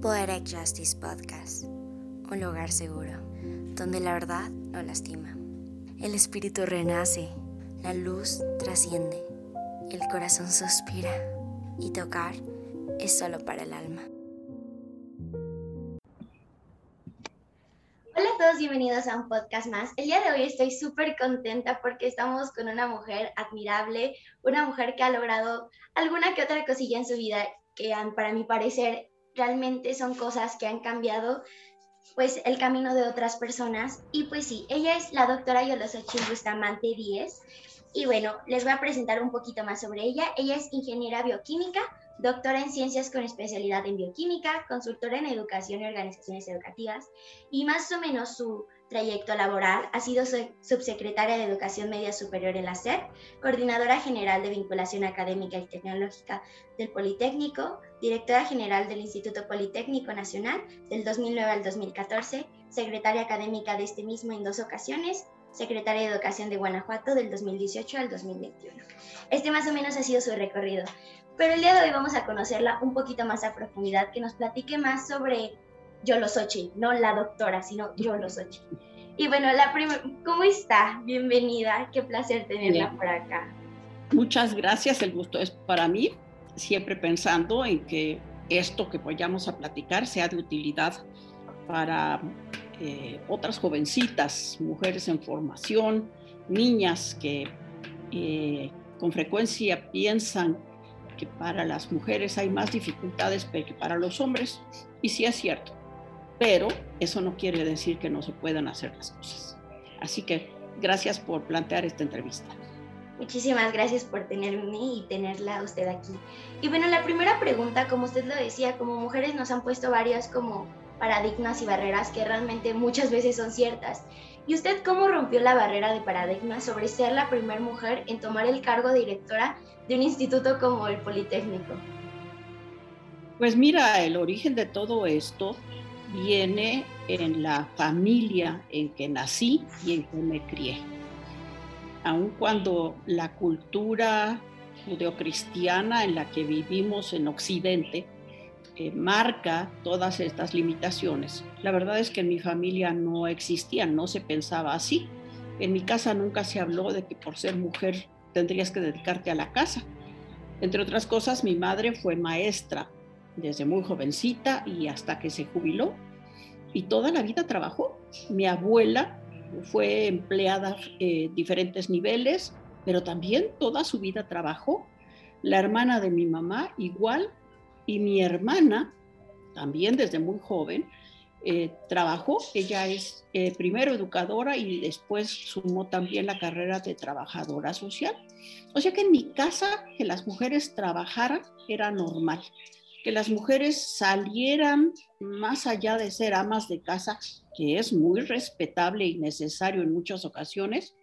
Poetic Justice Podcast, un lugar seguro, donde la verdad no lastima. El espíritu renace, la luz trasciende, el corazón suspira y tocar es solo para el alma. Hola a todos, bienvenidos a un podcast más. El día de hoy estoy súper contenta porque estamos con una mujer admirable, una mujer que ha logrado alguna que otra cosilla en su vida que para mi parecer realmente son cosas que han cambiado pues el camino de otras personas. Y pues sí, ella es la doctora Yolosochil Bustamante Díez. Y bueno, les voy a presentar un poquito más sobre ella. Ella es ingeniera bioquímica, doctora en ciencias con especialidad en bioquímica, consultora en educación y organizaciones educativas. Y más o menos su trayecto laboral, ha sido subsecretaria de Educación Media Superior en la SED, coordinadora general de vinculación académica y tecnológica del Politécnico, directora general del Instituto Politécnico Nacional del 2009 al 2014, secretaria académica de este mismo en dos ocasiones, secretaria de Educación de Guanajuato del 2018 al 2021. Este más o menos ha sido su recorrido. Pero el día de hoy vamos a conocerla un poquito más a profundidad, que nos platique más sobre yo los ocho, no la doctora, sino yo los ocho. Y bueno, la ¿cómo está? Bienvenida, qué placer tenerla por acá. Muchas gracias, el gusto es para mí, siempre pensando en que esto que vayamos a platicar sea de utilidad para eh, otras jovencitas, mujeres en formación, niñas que eh, con frecuencia piensan que para las mujeres hay más dificultades que para los hombres, y sí es cierto pero eso no quiere decir que no se puedan hacer las cosas. Así que gracias por plantear esta entrevista. Muchísimas gracias por tenerme y tenerla usted aquí. Y bueno, la primera pregunta, como usted lo decía, como mujeres nos han puesto varias como paradigmas y barreras que realmente muchas veces son ciertas. ¿Y usted cómo rompió la barrera de paradigmas sobre ser la primera mujer en tomar el cargo de directora de un instituto como el Politécnico? Pues mira, el origen de todo esto viene en la familia en que nací y en que me crié. Aun cuando la cultura judeocristiana en la que vivimos en Occidente eh, marca todas estas limitaciones, la verdad es que en mi familia no existían, no se pensaba así. En mi casa nunca se habló de que por ser mujer tendrías que dedicarte a la casa. Entre otras cosas, mi madre fue maestra desde muy jovencita y hasta que se jubiló. Y toda la vida trabajó. Mi abuela fue empleada en diferentes niveles, pero también toda su vida trabajó. La hermana de mi mamá igual y mi hermana también desde muy joven eh, trabajó. Ella es eh, primero educadora y después sumó también la carrera de trabajadora social. O sea que en mi casa que las mujeres trabajaran era normal que las mujeres salieran más allá de ser amas de casa, que es muy respetable y necesario en muchas ocasiones,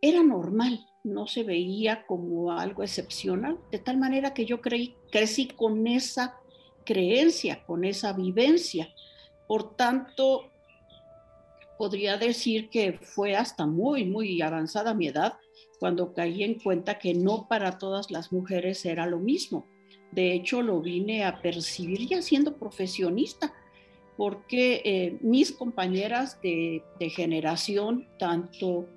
era normal, no se veía como algo excepcional, de tal manera que yo creí, crecí con esa creencia, con esa vivencia. Por tanto, podría decir que fue hasta muy, muy avanzada mi edad cuando caí en cuenta que no para todas las mujeres era lo mismo de hecho, lo vine a percibir ya siendo profesionista, porque eh, mis compañeras de, generación, tanto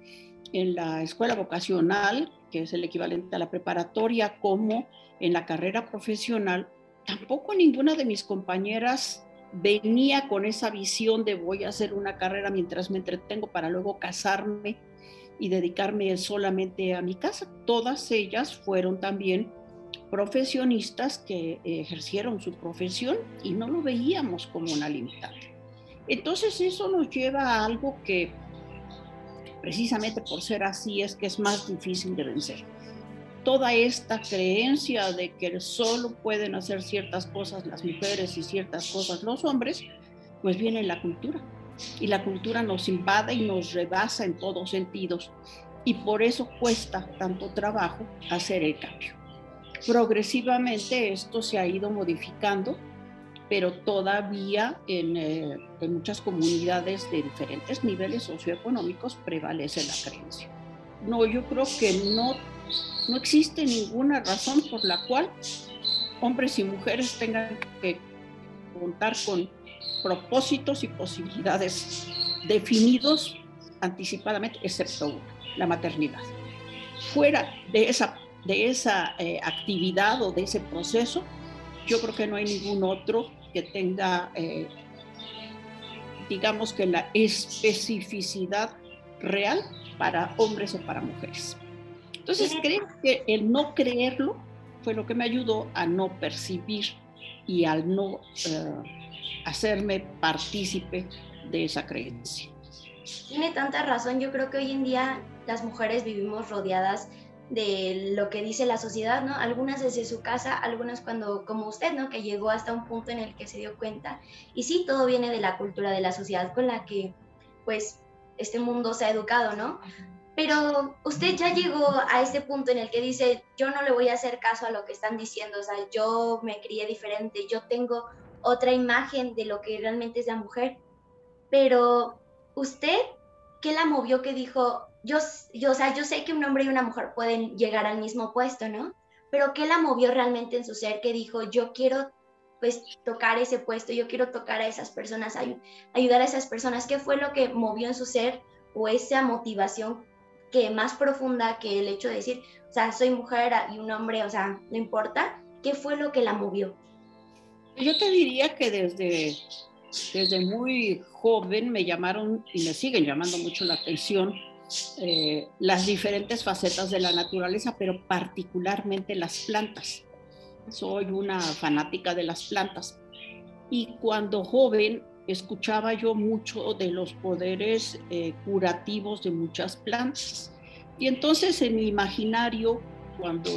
en la escuela vocacional, que es el equivalente a la preparatoria, como en la carrera profesional, tampoco ninguna de mis compañeras venía con esa visión de voy a hacer una carrera mientras me entretengo para luego casarme y dedicarme solamente a mi casa. Todas ellas fueron también profesionistas que ejercieron su profesión y no lo veíamos como una limitante. Entonces eso nos lleva a algo que precisamente por ser así es que es más difícil de vencer. Toda esta creencia de que solo pueden hacer ciertas cosas las mujeres y ciertas cosas los hombres, pues viene en la cultura. Y la cultura nos invade y nos rebasa en todos sentidos. Y por eso cuesta tanto trabajo hacer el cambio. Progresivamente esto se ha ido modificando, pero todavía eh, en, muchas comunidades de diferentes niveles socioeconómicos prevalece la creencia. No, yo creo que no, no existe ninguna razón por la cual hombres y mujeres tengan que contar con propósitos y posibilidades definidos anticipadamente, excepto la maternidad. Fuera de esa, de esa eh, actividad o de ese proceso, yo creo que no hay ningún otro que tenga, eh, digamos que la especificidad real para hombres o para mujeres. Entonces creo que el no creerlo fue lo que me ayudó a no percibir y al no eh, hacerme partícipe de esa creencia. Tiene tanta razón, yo creo que hoy en día las mujeres vivimos rodeadas de lo que dice la sociedad, ¿no? Algunas desde su casa, algunas cuando, como usted, ¿no? Que llegó hasta un punto en el que se dio cuenta. Y sí, todo viene de la cultura, de la sociedad con la que, pues, este mundo se ha educado, ¿no? Pero usted ya llegó a este punto en el que dice, yo no le voy a hacer caso a lo que están diciendo, o sea, yo me crié diferente, yo tengo otra imagen de lo que realmente es la mujer. Pero usted, ¿qué la movió que dijo, yo, yo, o sea, yo sé que un hombre y una mujer pueden llegar al mismo puesto, ¿no? Pero ¿qué la movió realmente en su ser que dijo, yo quiero pues tocar ese puesto, yo quiero tocar a esas personas, ayudar a esas personas? ¿Qué fue lo que movió en su ser o esa motivación que más profunda que el hecho de decir, o sea, soy mujer y un hombre, o sea, no importa, ¿qué fue lo que la movió? Yo te diría que desde, desde muy joven me llamaron y me siguen llamando mucho la atención eh, las diferentes facetas de la naturaleza, pero particularmente las plantas. Soy una fanática de las plantas. Y cuando joven escuchaba yo mucho de los poderes eh, curativos de muchas plantas. Y entonces en mi imaginario, cuando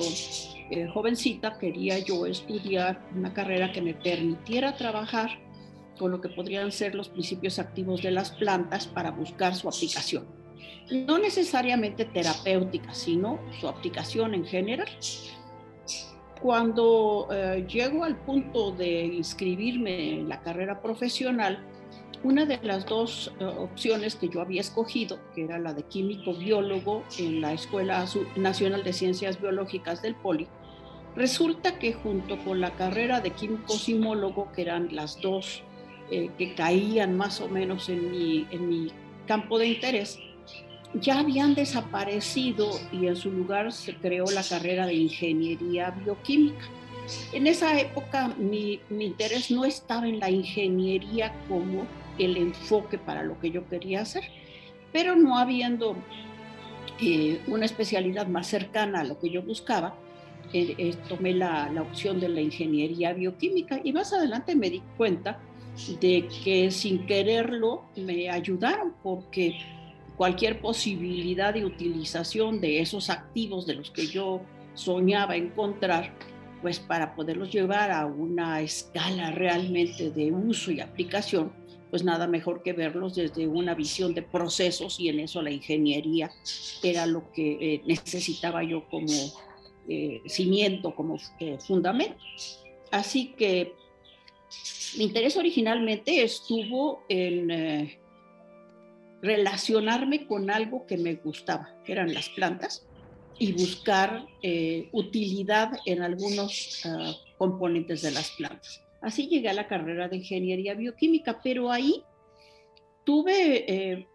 eh, jovencita, quería yo estudiar una carrera que me permitiera trabajar con lo que podrían ser los principios activos de las plantas para buscar su aplicación. No necesariamente terapéutica, sino su aplicación en general. Cuando eh, llego al punto de inscribirme en la carrera profesional, una de las dos eh, opciones que yo había escogido, que era la de químico biólogo en la Escuela Nacional de Ciencias Biológicas del Poli, resulta que junto con la carrera de químico simólogo, que eran las dos eh, que caían más o menos en mi, en mi campo de interés, ya habían desaparecido y en su lugar se creó la carrera de ingeniería bioquímica. En esa época mi, interés no estaba en la ingeniería como el enfoque para lo que yo quería hacer, pero no habiendo eh, una especialidad más cercana a lo que yo buscaba, eh, eh, tomé la, la, opción de la ingeniería bioquímica y más adelante me di cuenta de que sin quererlo me ayudaron porque cualquier posibilidad de utilización de esos activos de los que yo soñaba encontrar, pues para poderlos llevar a una escala realmente de uso y aplicación, pues nada mejor que verlos desde una visión de procesos y en eso la ingeniería era lo que eh, necesitaba yo como eh, cimiento, como eh, fundamento. Así que mi interés originalmente estuvo en relacionarme con algo que me gustaba, que eran las plantas, y buscar eh, utilidad en algunos ah, componentes de las plantas. Así llegué a la carrera de ingeniería bioquímica, pero ahí tuve eh,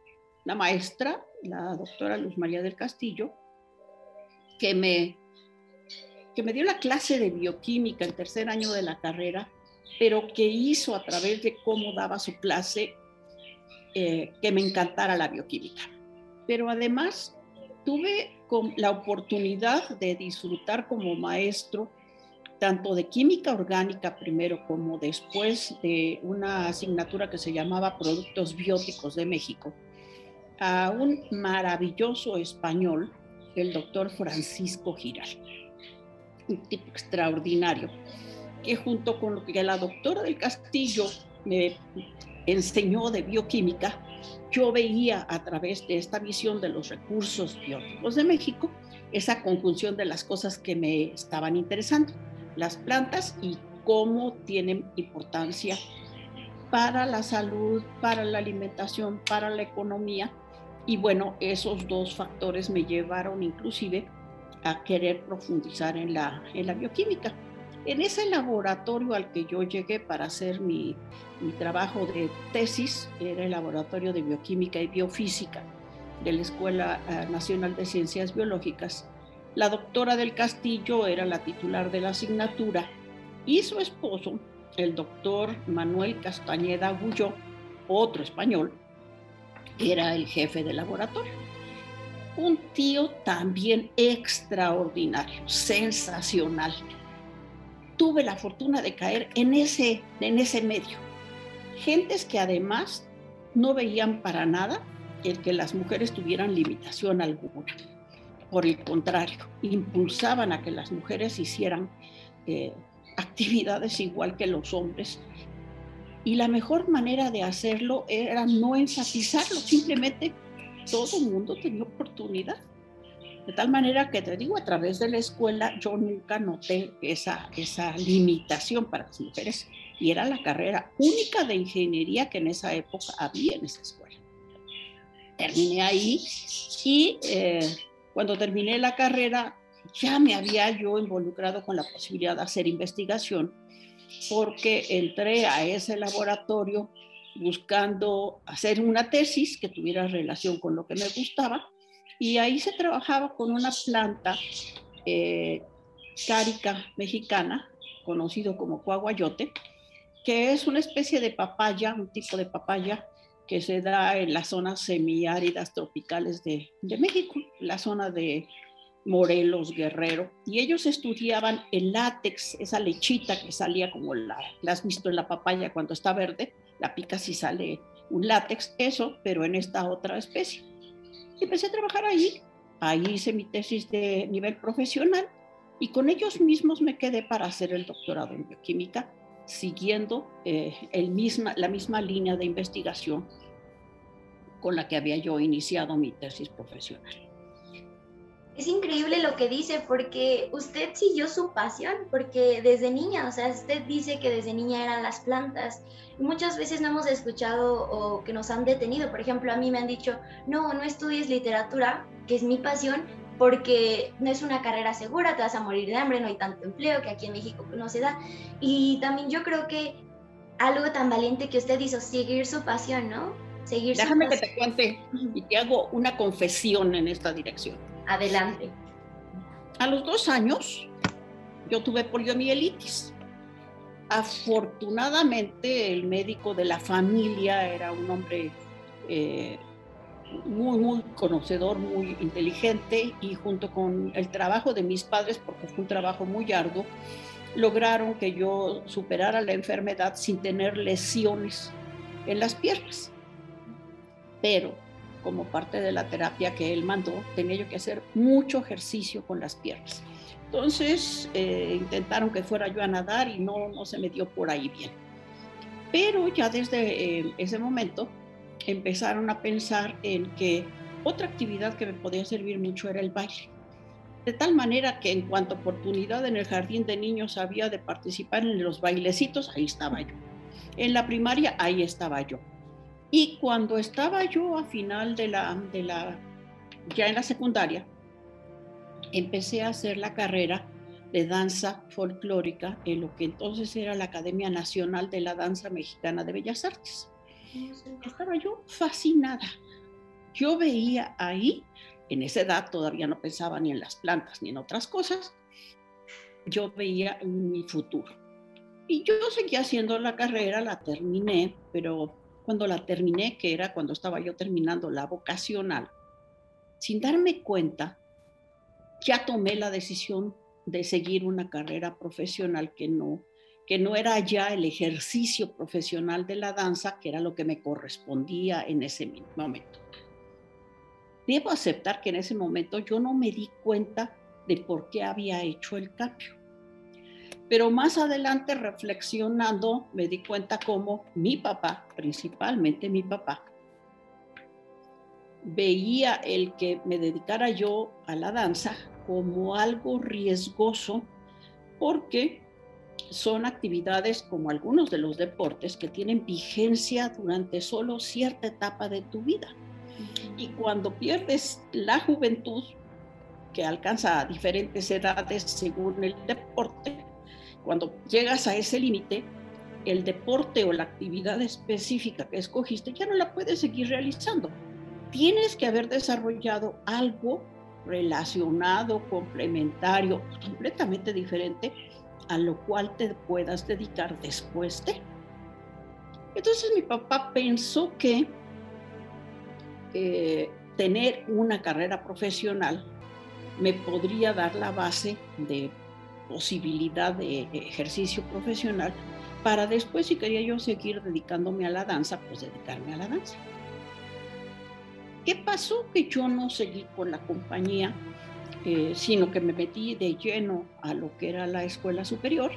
la maestra, la doctora Luz María del Castillo, que me, que me dio la clase de bioquímica en tercer año de la carrera, pero que hizo a través de cómo daba su clase eh, que me encantara la bioquímica. Pero además tuve la oportunidad de disfrutar como maestro tanto de química orgánica primero como después de una asignatura que se llamaba Productos Bióticos de México, a un maravilloso español, el doctor Francisco Giral, un tipo extraordinario, que junto con la doctora del Castillo me enseñó de bioquímica, yo veía a través de esta visión de los recursos bióticos de México esa conjunción de las cosas que me estaban interesando, las plantas y cómo tienen importancia para la salud, para la alimentación, para la economía. Y bueno, esos dos factores me llevaron inclusive a querer profundizar en la, en la bioquímica. En ese laboratorio al que yo llegué para hacer mi, mi trabajo de tesis, era el laboratorio de bioquímica y biofísica de la Escuela eh, Nacional de Ciencias Biológicas. La doctora del Castillo era la titular de la asignatura y su esposo, el doctor Manuel Castañeda Gulló, otro español, era el jefe del laboratorio. Un tío también extraordinario, sensacional. Tuve la fortuna de caer en ese, en ese medio. Gentes que además no veían para nada el que las mujeres tuvieran limitación alguna. Por el contrario, impulsaban a que las mujeres hicieran eh, actividades igual que los hombres. Y la mejor manera de hacerlo era no enfatizarlo, simplemente todo el mundo tenía oportunidad. De tal manera que te digo, a través de la escuela yo nunca noté esa, esa limitación para las mujeres y era la carrera única de ingeniería que en esa época había en esa escuela. Terminé ahí y eh, cuando terminé la carrera ya me había yo involucrado con la posibilidad de hacer investigación porque entré a ese laboratorio buscando hacer una tesis que tuviera relación con lo que me gustaba y ahí se trabajaba con una planta eh, cárica mexicana, conocido como cuaguayote, que es una especie de papaya, un tipo de papaya que se da en las zonas semiáridas tropicales de, de México, la zona de Morelos, Guerrero, y ellos estudiaban el látex, esa lechita que salía como la, la has visto en la papaya cuando está verde, la pica si sale un látex, eso, pero en esta otra especie. Y empecé a trabajar ahí, ahí hice mi tesis de nivel profesional y con ellos mismos me quedé para hacer el doctorado en bioquímica, siguiendo eh, el misma, la misma línea de investigación con la que había yo iniciado mi tesis profesional. Es increíble lo que dice porque usted siguió su pasión, porque desde niña, o sea, usted dice que desde niña eran las plantas. Muchas veces no hemos escuchado o que nos han detenido. Por ejemplo, a mí me han dicho, no, no estudies literatura, que es mi pasión, porque no es una carrera segura, te vas a morir de hambre, no hay tanto empleo que aquí en México no se da. Y también yo creo que algo tan valiente que usted hizo, seguir su pasión, ¿no? Seguir Déjame que te cuente y te hago una confesión en esta dirección. Adelante. A los dos años yo tuve poliomielitis. Afortunadamente el médico de la familia era un hombre eh, muy, muy conocedor, muy inteligente y junto con el trabajo de mis padres, porque fue un trabajo muy arduo, lograron que yo superara la enfermedad sin tener lesiones en las piernas. Pero como parte de la terapia que él mandó, tenía yo que hacer mucho ejercicio con las piernas. Entonces eh, intentaron que fuera yo a nadar y no, no se me dio por ahí bien. Pero ya desde eh, ese momento empezaron a pensar en que otra actividad que me podía servir mucho era el baile. De tal manera que en cuanto oportunidad en el jardín de niños había de participar en los bailecitos, ahí estaba yo. En la primaria, ahí estaba yo. Y cuando estaba yo a final de la, de la, ya en la secundaria, empecé a hacer la carrera de danza folclórica en lo que entonces era la Academia Nacional de la Danza Mexicana de Bellas Artes. Estaba yo fascinada. Yo veía ahí, en esa edad todavía no pensaba ni en las plantas ni en otras cosas, yo veía mi futuro. Y yo seguía haciendo la carrera, la terminé, pero cuando la terminé, que era cuando estaba yo terminando la vocacional, sin darme cuenta, ya tomé la decisión de seguir una carrera profesional que no, que no era ya el ejercicio profesional de la danza, que era lo que me correspondía en ese momento. Debo aceptar que en ese momento yo no me di cuenta de por qué había hecho el cambio. Pero más adelante, reflexionando, me di cuenta cómo mi papá, principalmente mi papá, veía el que me dedicara yo a la danza como algo riesgoso porque son actividades como algunos de los deportes que tienen vigencia durante solo cierta etapa de tu vida. Y cuando pierdes la juventud, que alcanza a diferentes edades según el deporte, cuando llegas a ese límite, el deporte o la actividad específica que escogiste ya no la puedes seguir realizando. Tienes que haber desarrollado algo relacionado, complementario, completamente diferente a lo cual te puedas dedicar después de. Entonces mi papá pensó que eh, tener una carrera profesional me podría dar la base de posibilidad de ejercicio profesional para después, si quería yo seguir dedicándome a la danza, pues dedicarme a la danza. ¿Qué pasó? Que yo no seguí con la compañía, eh, sino que me metí de lleno a lo que era la escuela superior.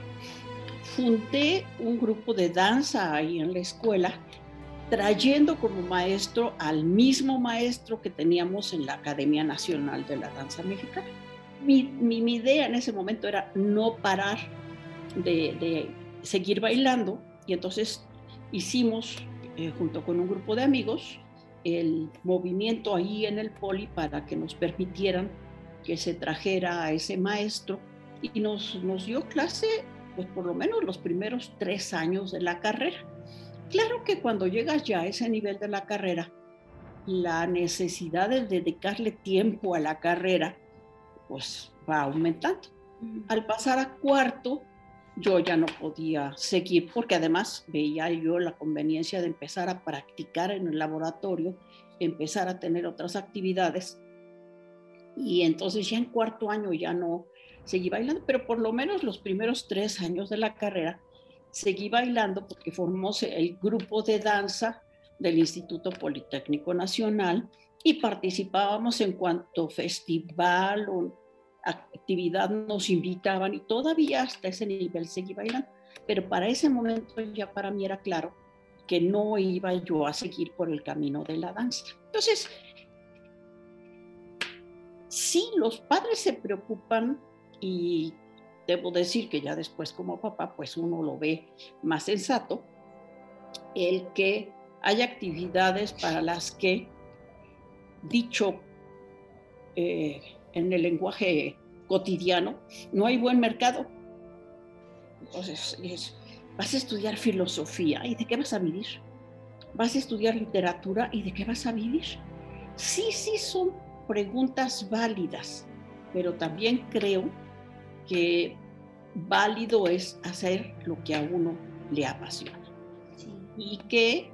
Fundé un grupo de danza ahí en la escuela, trayendo como maestro al mismo maestro que teníamos en la Academia Nacional de la Danza Mexicana. Mi, idea en ese momento era no parar de, de seguir bailando y entonces hicimos, eh, junto con un grupo de amigos, el movimiento ahí en el poli para que nos permitieran que se trajera a ese maestro y nos, nos dio clase, pues por lo menos los primeros tres años de la carrera. Claro que cuando llegas ya a ese nivel de la carrera, la necesidad de dedicarle tiempo a la carrera, pues va aumentando. Al pasar a cuarto, yo ya no podía seguir porque además veía yo la conveniencia de empezar a practicar en el laboratorio, empezar a tener otras actividades. Y entonces ya en cuarto año ya no seguí bailando, pero por lo menos los primeros tres años de la carrera seguí bailando porque formó el grupo de danza del Instituto Politécnico Nacional y participábamos en cuanto festival o actividad nos invitaban y todavía hasta ese nivel seguí bailando, pero para ese momento ya para mí era claro que no iba yo a seguir por el camino de la danza. Entonces, sí, los padres se preocupan y debo decir que ya después como papá, pues uno lo ve más sensato, el que hay actividades para las que, dicho eh, en el lenguaje cotidiano, no hay buen mercado. Entonces, vas a estudiar filosofía y de qué vas a vivir. Vas a estudiar literatura y de qué vas a vivir. Sí, sí son preguntas válidas, pero también creo que válido es hacer lo que a uno le apasiona. Y que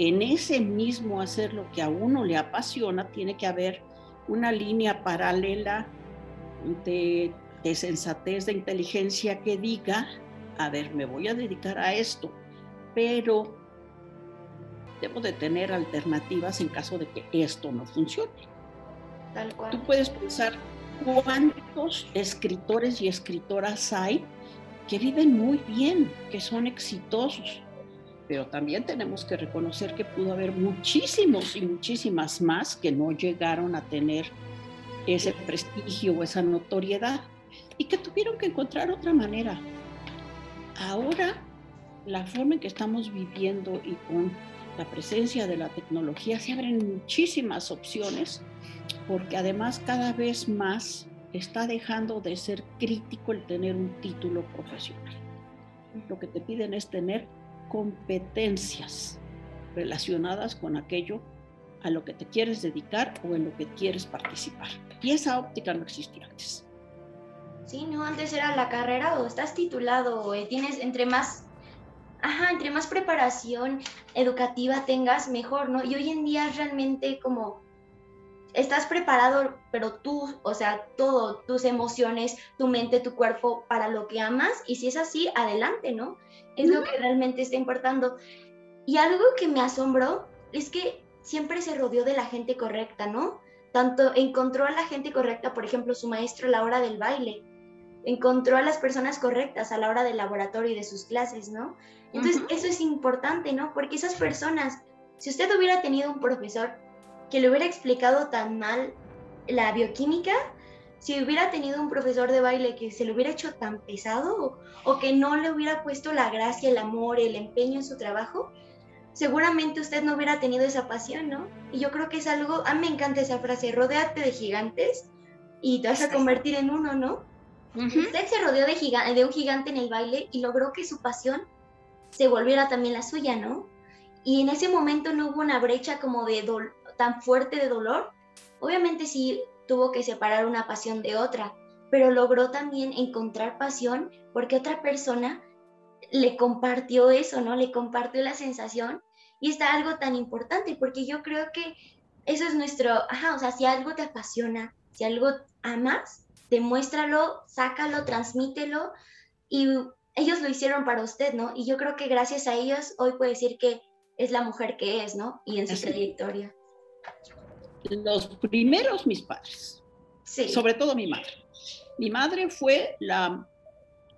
en ese mismo hacer lo que a uno le apasiona tiene que haber una línea paralela de, sensatez, de inteligencia que diga, a ver, me voy a dedicar a esto, pero debo de tener alternativas en caso de que esto no funcione. Tal cual. Tú puedes pensar cuántos escritores y escritoras hay que viven muy bien, que son exitosos, pero también tenemos que reconocer que pudo haber muchísimos y muchísimas más que no llegaron a tener ese prestigio o esa notoriedad y que tuvieron que encontrar otra manera. Ahora, la forma en que estamos viviendo y con la presencia de la tecnología se abren muchísimas opciones porque además cada vez más está dejando de ser crítico el tener un título profesional. Lo que te piden es tener competencias relacionadas con aquello a lo que te quieres dedicar o en lo que quieres participar. Y esa óptica no existía antes. Sí, no, antes era la carrera o estás titulado o tienes entre más, ajá, entre más preparación educativa tengas, mejor, ¿no? Y hoy en día realmente como estás preparado, pero tú, o sea, todo, tus emociones, tu mente, tu cuerpo, para lo que amas, y si es así, adelante, ¿no? Es lo que realmente está importando. Y algo que me asombró es que siempre se rodeó de la gente correcta, ¿no? Tanto encontró a la gente correcta, por ejemplo, su maestro a la hora del baile, encontró a las personas correctas a la hora del laboratorio y de sus clases, ¿no? Entonces, eso es importante, ¿no? Porque esas personas, si usted hubiera tenido un profesor que le hubiera explicado tan mal la bioquímica, si hubiera tenido un profesor de baile que se le hubiera hecho tan pesado o, que no le hubiera puesto la gracia, el amor, el empeño en su trabajo, seguramente usted no hubiera tenido esa pasión, ¿no? Y yo creo que es algo, a mí me encanta esa frase, rodéate de gigantes y te vas a convertir en uno, ¿no? Usted se rodeó de, de un gigante en el baile y logró que su pasión se volviera también la suya, ¿no? Y en ese momento no hubo una brecha como de tan fuerte de dolor. Obviamente sí tuvo que separar una pasión de otra, pero logró también encontrar pasión porque otra persona le compartió eso, ¿no? Le compartió la sensación y está algo tan importante porque yo creo que eso es nuestro, ajá, o sea, si algo te apasiona, si algo amas, demuéstralo, sácalo, transmítelo y ellos lo hicieron para usted, ¿no? Y yo creo que gracias a ellos hoy puede decir que es la mujer que es, ¿no? Y en su trayectoria. Los primeros mis padres, sí. sobre todo mi madre. Mi madre fue la,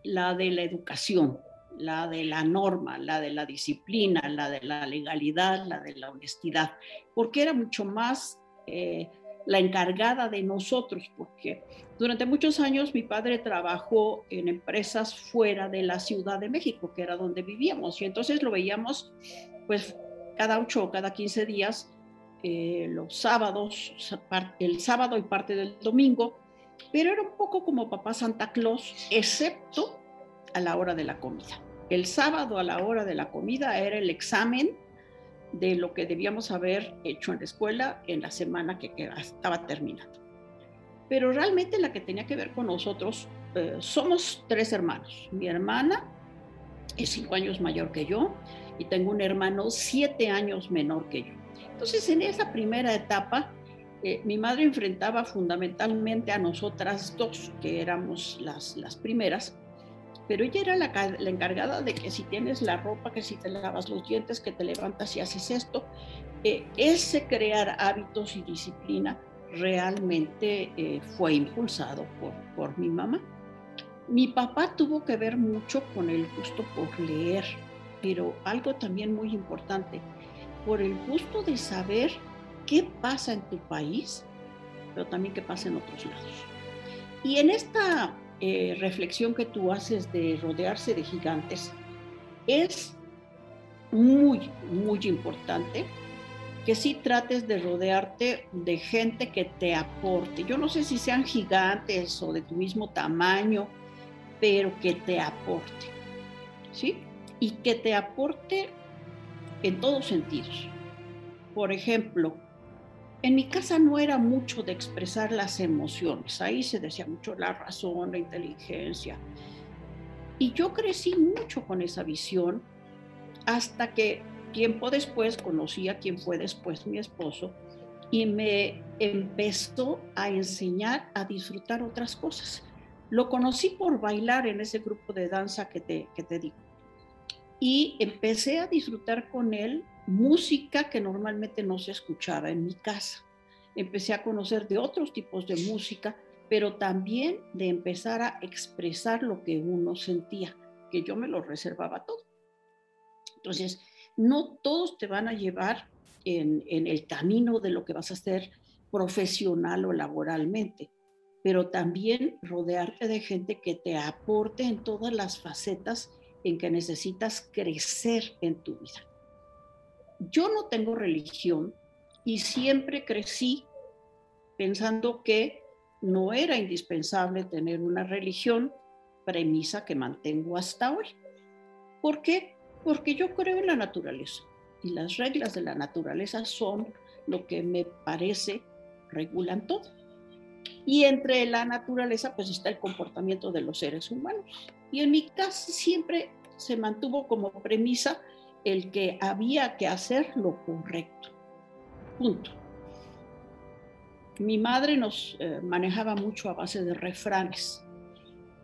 la de la educación, la de la norma, la de la disciplina, la de la legalidad, la de la honestidad, porque era mucho más eh, la encargada de nosotros, porque durante muchos años mi padre trabajó en empresas fuera de la Ciudad de México, que era donde vivíamos, y entonces lo veíamos pues cada ocho o cada quince días, eh, los sábados, el sábado y parte del domingo, pero era un poco como papá Santa Claus, excepto a la hora de la comida. El sábado a la hora de la comida era el examen de lo que debíamos haber hecho en la escuela en la semana que estaba terminando. Pero realmente la que tenía que ver con nosotros, eh, somos tres hermanos. Mi hermana es cinco años mayor que yo y tengo un hermano siete años menor que yo. Entonces, en esa primera etapa, eh, mi madre enfrentaba fundamentalmente a nosotras dos, que éramos las, las primeras, pero ella era la, encargada de que si tienes la ropa, que si te lavas los dientes, que te levantas y haces esto, eh, ese crear hábitos y disciplina realmente eh, fue impulsado por, por mi mamá. Mi papá tuvo que ver mucho con el gusto por leer, pero algo también muy importante, por el gusto de saber qué pasa en tu país, pero también qué pasa en otros lados. Y en esta eh, reflexión que tú haces de rodearse de gigantes es muy, muy importante que sí trates de rodearte de gente que te aporte. Yo no sé si sean gigantes o de tu mismo tamaño, pero que te aporte. ¿Sí? Y que te aporte en todos sentidos. Por ejemplo, en mi casa no era mucho de expresar las emociones, ahí se decía mucho la razón, la inteligencia. Y yo crecí mucho con esa visión hasta que tiempo después conocí a quien fue después mi esposo y me empezó a enseñar a disfrutar otras cosas. Lo conocí por bailar en ese grupo de danza que te, que te digo. Y empecé a disfrutar con él música que normalmente no se escuchaba en mi casa. Empecé a conocer de otros tipos de música, pero también de empezar a expresar lo que uno sentía, que yo me lo reservaba todo. Entonces, no todos te van a llevar en, el camino de lo que vas a hacer profesional o laboralmente, pero también rodearte de gente que te aporte en todas las facetas en que necesitas crecer en tu vida yo no tengo religión y siempre crecí pensando que no era indispensable tener una religión, premisa que mantengo hasta hoy. ¿Por qué? Porque yo creo en la naturaleza y las reglas de la naturaleza son lo que me parece regulan todo. Y entre la naturaleza pues está el comportamiento de los seres humanos. Y en mi caso siempre se mantuvo como premisa el que había que hacer lo correcto. Punto. Mi madre nos eh, manejaba mucho a base de refranes.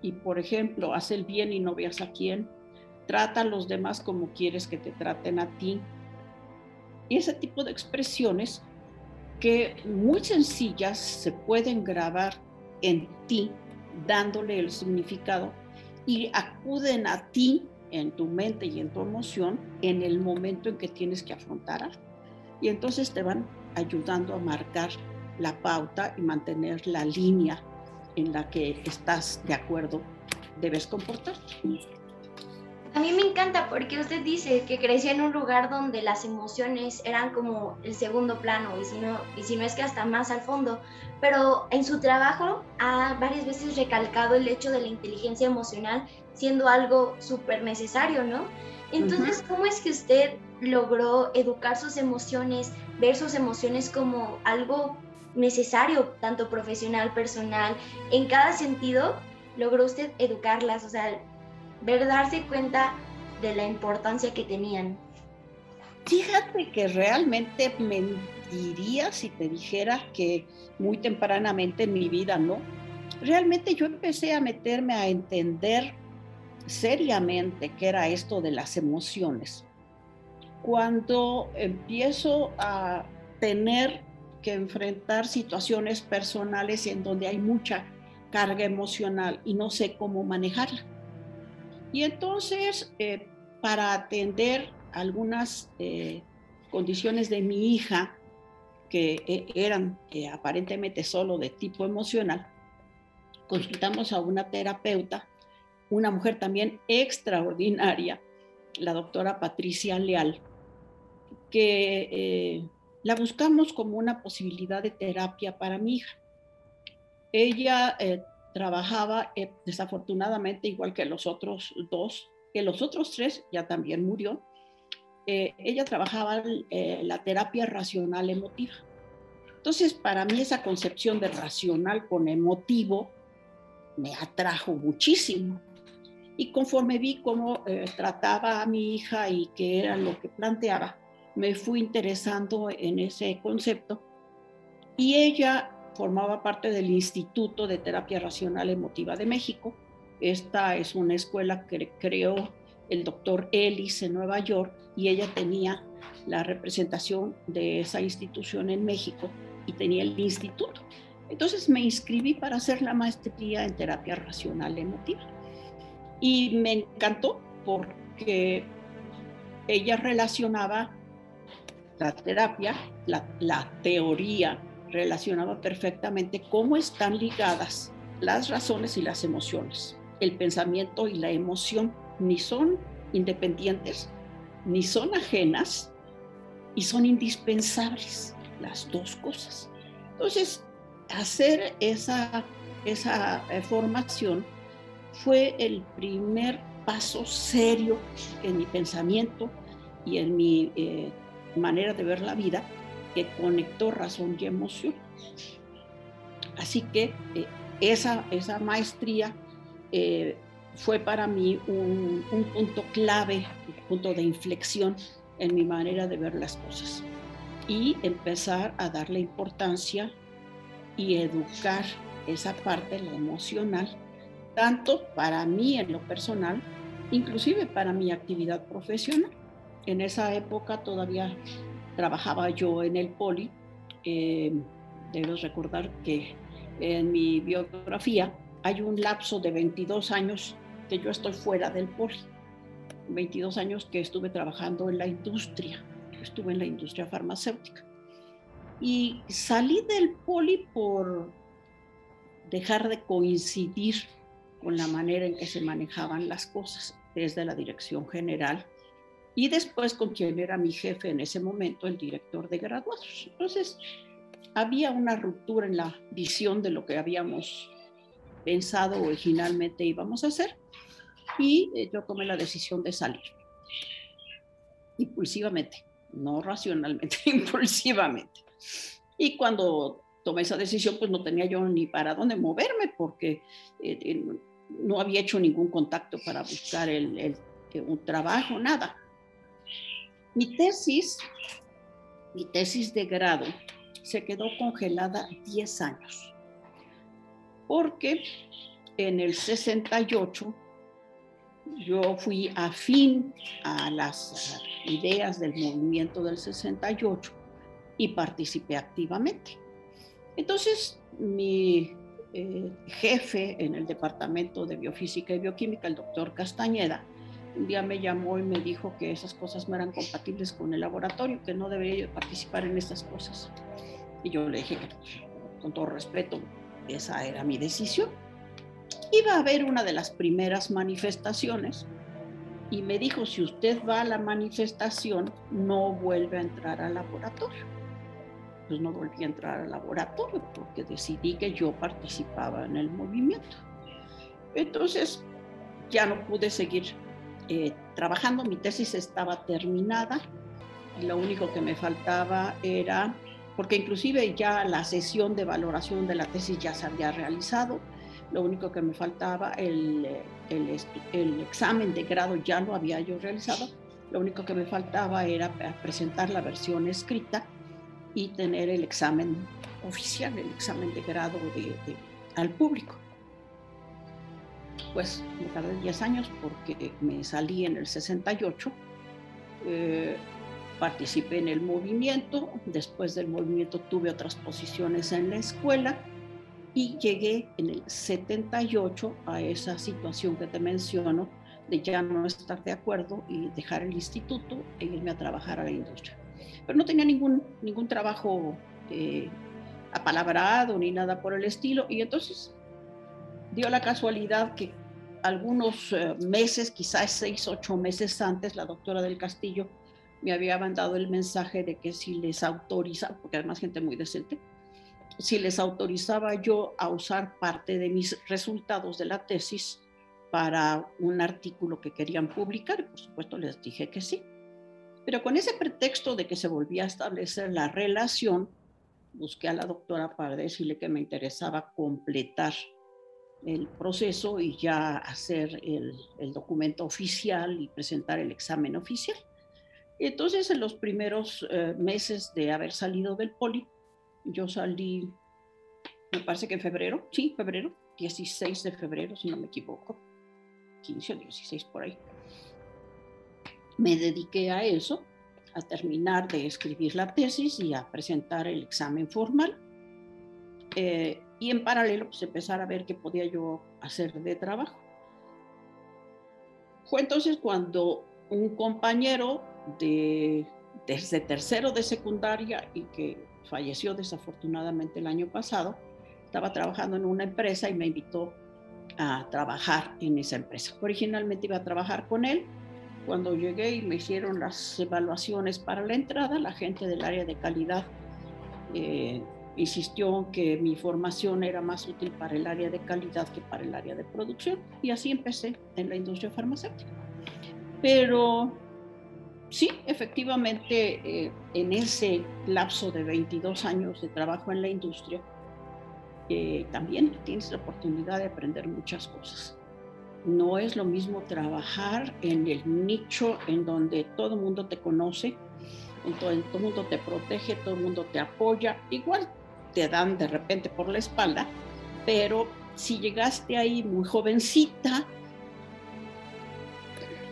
Y por ejemplo, haz el bien y no veas a quién. Trata a los demás como quieres que te traten a ti. Y ese tipo de expresiones que muy sencillas se pueden grabar en ti, dándole el significado y acuden a ti en tu mente y en tu emoción en el momento en que tienes que afrontar Y entonces te van ayudando a marcar la pauta y mantener la línea en la que estás de acuerdo, debes comportarte. A mí me encanta porque usted dice que creció en un lugar donde las emociones eran como el segundo plano y si no, y si no es que hasta más al fondo, pero en su trabajo ha varias veces recalcado el hecho de la inteligencia emocional siendo algo súper necesario, ¿no? Entonces, ¿cómo es que usted logró educar sus emociones, ver sus emociones como algo necesario, tanto profesional, personal, en cada sentido, logró usted educarlas, o sea, ver, darse cuenta de la importancia que tenían. Fíjate que realmente mentiría si te dijera que muy tempranamente en mi vida, ¿no? Realmente yo empecé a meterme a entender seriamente qué era esto de las emociones. Cuando empiezo a tener que enfrentar situaciones personales en donde hay mucha carga emocional y no sé cómo manejarla. Y entonces, eh, para atender algunas eh, condiciones de mi hija, que eh, eran aparentemente solo de tipo emocional, consultamos a una terapeuta, una mujer también extraordinaria, la doctora Patricia Leal, que la buscamos como una posibilidad de terapia para mi hija. Ella trabajaba eh, desafortunadamente igual que los otros dos, que los otros tres ya también murió. Eh, ella trabajaba eh, la terapia racional emotiva. Entonces, para mí esa concepción de racional con emotivo me atrajo muchísimo. Y conforme vi cómo trataba a mi hija y qué era lo que planteaba, me fui interesando en ese concepto. Y ella formaba parte del Instituto de Terapia Racional Emotiva de México. Esta es una escuela que creó el doctor Ellis en Nueva York y ella tenía la representación de esa institución en México y tenía el instituto. Entonces me inscribí para hacer la maestría en terapia racional emotiva. Y me encantó porque ella relacionaba la terapia, la, la teoría relacionaba perfectamente cómo están ligadas las razones y las emociones. El pensamiento y la emoción ni son independientes, ni son ajenas, y son indispensables las dos cosas. Entonces, hacer esa, esa eh, formación fue el primer paso serio en mi pensamiento y en mi eh, manera de ver la vida que conectó razón y emoción. Así que eh, esa, esa maestría eh, fue para mí un, un, punto clave, un punto de inflexión en mi manera de ver las cosas. Y empezar a darle importancia y educar esa parte, la emocional, tanto para mí en lo personal, inclusive para mi actividad profesional. En esa época todavía trabajaba yo en el poli. Eh, debes recordar que en mi biografía hay un lapso de 22 años que yo estoy fuera del poli. 22 años que estuve trabajando en la industria, estuve en la industria farmacéutica. Y salí del poli por dejar de coincidir con la manera en que se manejaban las cosas desde la dirección general y después con quien era mi jefe en ese momento, el director de graduados. Entonces, había una ruptura en la visión de lo que habíamos pensado originalmente íbamos a hacer y eh, yo tomé la decisión de salir. Impulsivamente, no racionalmente, impulsivamente. Y cuando tomé esa decisión, pues no tenía yo ni para dónde moverme porque eh, eh, no había hecho ningún contacto para buscar el, un trabajo, nada. Mi tesis, mi tesis de grado, se quedó congelada 10 años, porque en el 68 yo fui afín a las ideas del movimiento del 68 y participé activamente. Entonces, mi eh, jefe en el Departamento de Biofísica y Bioquímica, el doctor Castañeda, un día me llamó y me dijo que esas cosas no eran compatibles con el laboratorio, que no debería participar en estas cosas. Y yo le dije con todo respeto, esa era mi decisión. Iba a haber una de las primeras manifestaciones y me dijo, si usted va a la manifestación, no vuelve a entrar al laboratorio. Pues no volví a entrar al laboratorio porque decidí que yo participaba en el movimiento. Entonces ya no pude seguir eh, trabajando, mi tesis estaba terminada, lo único que me faltaba era, porque inclusive ya la sesión de valoración de la tesis ya se había realizado, lo único que me faltaba, el, el, examen de grado ya lo había yo realizado, lo único que me faltaba era presentar la versión escrita y tener el examen oficial, el examen de grado al público. Pues me tardé 10 años porque me salí en el 68, eh, participé en el movimiento, después del movimiento tuve otras posiciones en la escuela, y llegué en el 78 a esa situación que te menciono de ya no estar de acuerdo y dejar el instituto e irme a trabajar a la industria. Pero no tenía ningún, ningún trabajo eh, apalabrado ni nada por el estilo y entonces dio la casualidad que algunos eh, meses, quizás seis, ocho meses antes, la doctora del Castillo me había mandado el mensaje de que si les autoriza, porque además gente muy decente, si les autorizaba yo a usar parte de mis resultados de la tesis para un artículo que querían publicar. Por supuesto, les dije que sí. Pero con ese pretexto de que se volvía a establecer la relación, busqué a la doctora para decirle que me interesaba completar el proceso y ya hacer el, documento oficial y presentar el examen oficial. Entonces, en los primeros eh, meses de haber salido del poli, yo salí, me parece que en febrero, sí, febrero, 16 de febrero, si no me equivoco, 15 o 16 por ahí. Me dediqué a eso, a terminar de escribir la tesis y a presentar el examen formal. Eh, y en paralelo, pues empezar a ver qué podía yo hacer de trabajo. Fue entonces cuando un compañero de, desde tercero de secundaria y que falleció desafortunadamente el año pasado, estaba trabajando en una empresa y me invitó a trabajar en esa empresa. Originalmente iba a trabajar con él. Cuando llegué y me hicieron las evaluaciones para la entrada, la gente del área de calidad eh, insistió que mi formación era más útil para el área de calidad que para el área de producción y así empecé en la industria farmacéutica. Pero sí, efectivamente, eh, en ese lapso de 22 años de trabajo en la industria, eh, también tienes la oportunidad de aprender muchas cosas. No es lo mismo trabajar en el nicho en donde todo el mundo te conoce, en todo, todo el mundo te protege, todo el mundo te apoya. Igual te dan de repente por la espalda, pero si llegaste ahí muy jovencita,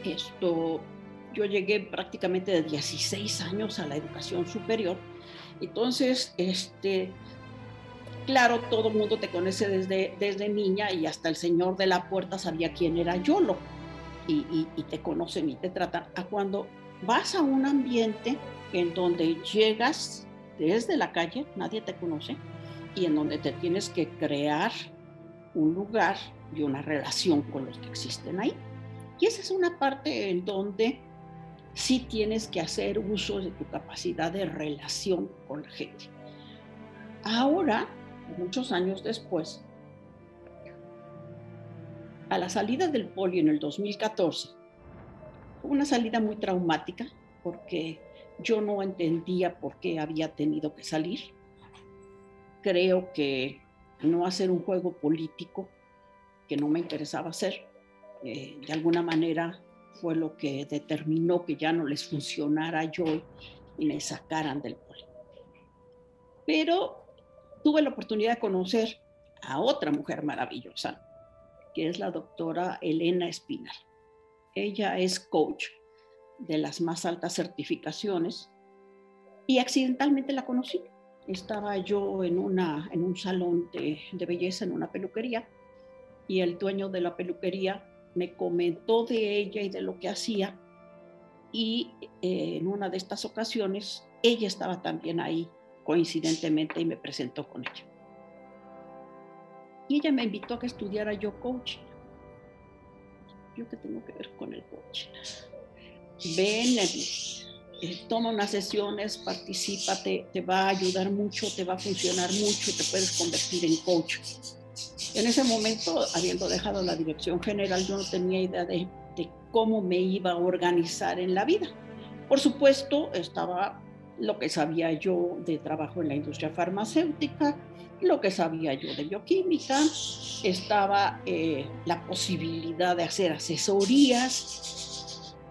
esto yo llegué prácticamente de 16 años a la educación superior. Entonces, este, claro, todo el mundo te conoce desde, desde niña y hasta el señor de la puerta sabía quién era Yolo y, y, te conocen y te tratan. A cuando vas a un ambiente en donde llegas desde la calle, nadie te conoce, y en donde te tienes que crear un lugar y una relación con los que existen ahí. Y esa es una parte en donde sí tienes que hacer uso de tu capacidad de relación con la gente. Ahora, muchos años después, a la salida del polio en el 2014, fue una salida muy traumática porque yo no entendía por qué había tenido que salir. Creo que no hacer un juego político que no me interesaba hacer, eh, de alguna manera fue lo que determinó que ya no les funcionara yo y me sacaran del poli. Pero tuve la oportunidad de conocer a otra mujer maravillosa, que es la doctora Elena Espinal. Ella es coach de las más altas certificaciones y accidentalmente la conocí. Estaba yo en, una, en un salón de, belleza, en una peluquería, y el dueño de la peluquería me comentó de ella y de lo que hacía y eh, en una de estas ocasiones ella estaba también ahí coincidentemente y me presentó con ella. Y ella me invitó a que estudiara yo coaching. ¿yo qué tengo que ver con el coaching? Ven, eh, toma unas sesiones, participa, te, va a ayudar mucho, te va a funcionar mucho, te puedes convertir en coach. En ese momento, habiendo dejado la dirección general, yo no tenía idea de, de cómo me iba a organizar en la vida. Por supuesto, estaba lo que sabía yo de trabajo en la industria farmacéutica, lo que sabía yo de bioquímica, estaba eh, la posibilidad de hacer asesorías,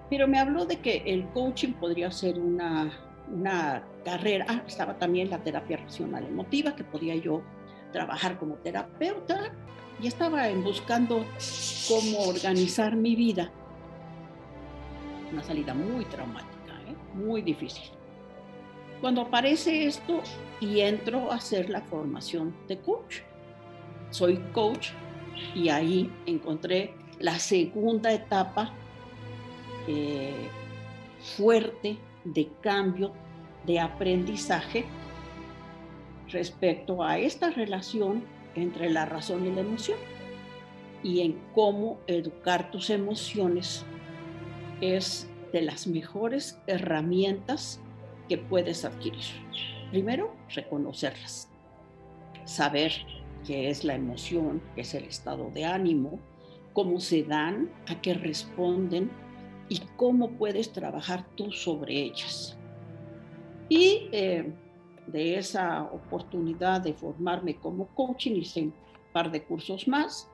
pero me habló de que el coaching podría ser una, una carrera, ah, estaba también la terapia racional emotiva, que podía yo trabajar como terapeuta, y estaba buscando cómo organizar mi vida. Una salida muy traumática, ¿eh? muy difícil. Cuando aparece esto y entro a hacer la formación de coach. Soy coach y ahí encontré la segunda etapa eh, fuerte de cambio, de aprendizaje respecto a esta relación entre la razón y la emoción y en cómo educar tus emociones es de las mejores herramientas que puedes adquirir. Primero, reconocerlas, saber qué es la emoción, qué es el estado de ánimo, cómo se dan, a qué responden y cómo puedes trabajar tú sobre ellas. Y eh, de esa oportunidad de formarme como coaching hice un par de cursos más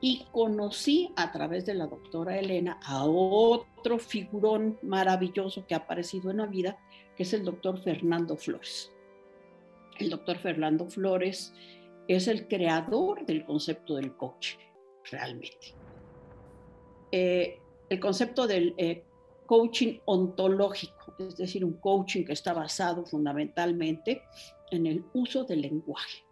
y conocí a través de la doctora Elena a otro figurón maravilloso que ha aparecido en la vida, que es el doctor Fernando Flores. El doctor Fernando Flores es el creador del concepto del coaching, realmente. Eh, el concepto del eh, coaching ontológico, es decir, un coaching que está basado fundamentalmente en el uso del lenguaje.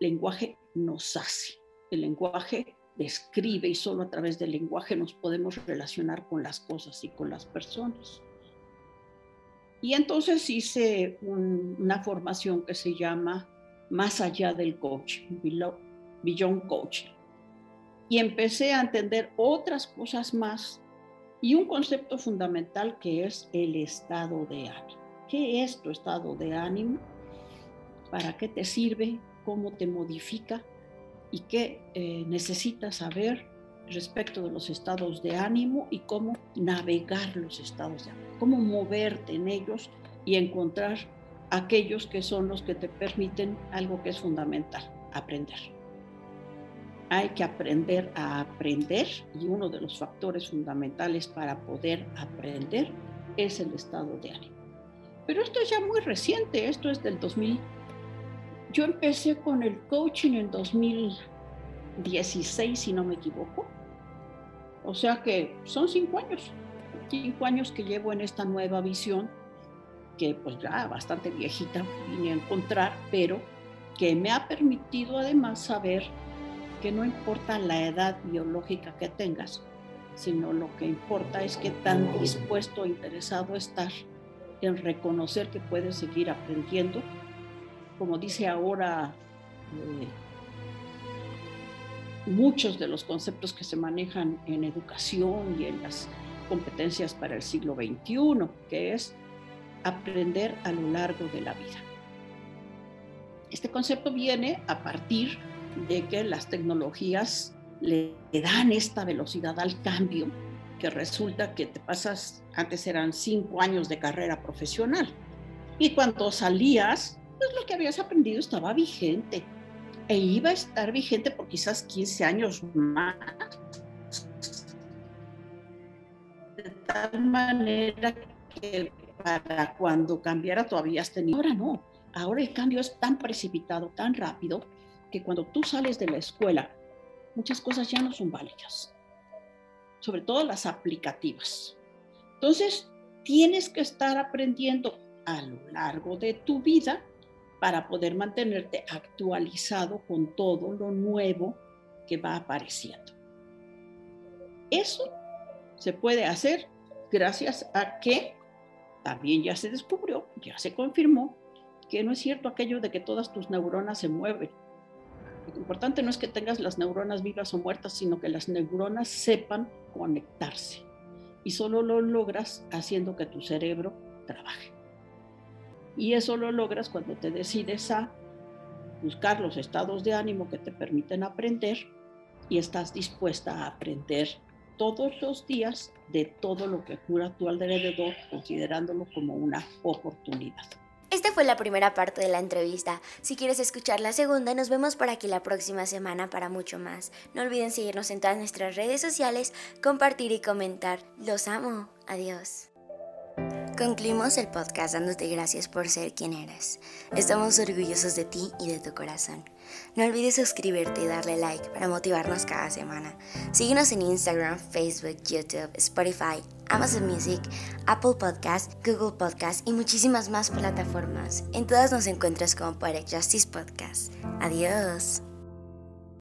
El lenguaje nos hace, el lenguaje describe y solo a través del lenguaje nos podemos relacionar con las cosas y con las personas. Y entonces hice una formación que se llama Más allá del coaching, Beyond Coaching. Y empecé a entender otras cosas más y un concepto fundamental que es el estado de ánimo. ¿Qué es tu estado de ánimo? ¿Para qué te sirve? ¿Cómo te modifica? ¿Y qué eh, necesitas saber respecto de los estados de ánimo y cómo navegar los estados de ánimo, cómo moverte en ellos y encontrar aquellos que son los que te permiten algo que es fundamental, aprender. Hay que aprender a aprender y uno de los factores fundamentales para poder aprender es el estado de ánimo. Pero esto es ya muy reciente, esto es del 2000. Yo empecé con el coaching en 2016, si no me equivoco o sea que son cinco años, cinco años que llevo en esta nueva visión, que pues ya bastante viejita vine a encontrar, pero que me ha permitido además saber que no importa la edad biológica que tengas, sino lo que importa es que tan dispuesto, interesado estar en reconocer que puedes seguir aprendiendo. Como dice ahora eh, muchos de los conceptos que se manejan en educación y en las competencias para el siglo XXI, que es aprender a lo largo de la vida. Este concepto viene a partir de que las tecnologías le dan esta velocidad al cambio, que resulta que te pasas, antes eran cinco años de carrera profesional, y cuando salías, pues lo que habías aprendido estaba vigente, e iba a estar vigente por quizás 15 años más. De tal manera que para cuando cambiara todavía has tenido. Ahora no, ahora el cambio es tan precipitado, tan rápido, que cuando tú sales de la escuela, muchas cosas ya no son válidas, sobre todo las aplicativas. Entonces, tienes que estar aprendiendo a lo largo de tu vida para poder mantenerte actualizado con todo lo nuevo que va apareciendo. Eso se puede hacer gracias a que también ya se descubrió, ya se confirmó, que no es cierto aquello de que todas tus neuronas se mueven. Lo importante no es que tengas las neuronas vivas o muertas, sino que las neuronas sepan conectarse. Y solo lo logras haciendo que tu cerebro trabaje. Y eso lo logras cuando te decides a buscar los estados de ánimo que te permiten aprender y estás dispuesta a aprender todos los días de todo lo que cura a tu alrededor, considerándolo como una oportunidad. Esta fue la primera parte de la entrevista. Si quieres escuchar la segunda, nos vemos por aquí la próxima semana para mucho más. No olviden seguirnos en todas nuestras redes sociales, compartir y comentar. Los amo. Adiós. Concluimos el podcast dándote gracias por ser quien eres. Estamos orgullosos de ti y de tu corazón. No olvides suscribirte y darle like para motivarnos cada semana. Síguenos en Instagram, Facebook, YouTube, Spotify, Amazon Music, Apple Podcast, Google Podcast y muchísimas más plataformas. En todas nos encuentras como Poetic Justice Podcast. Adiós.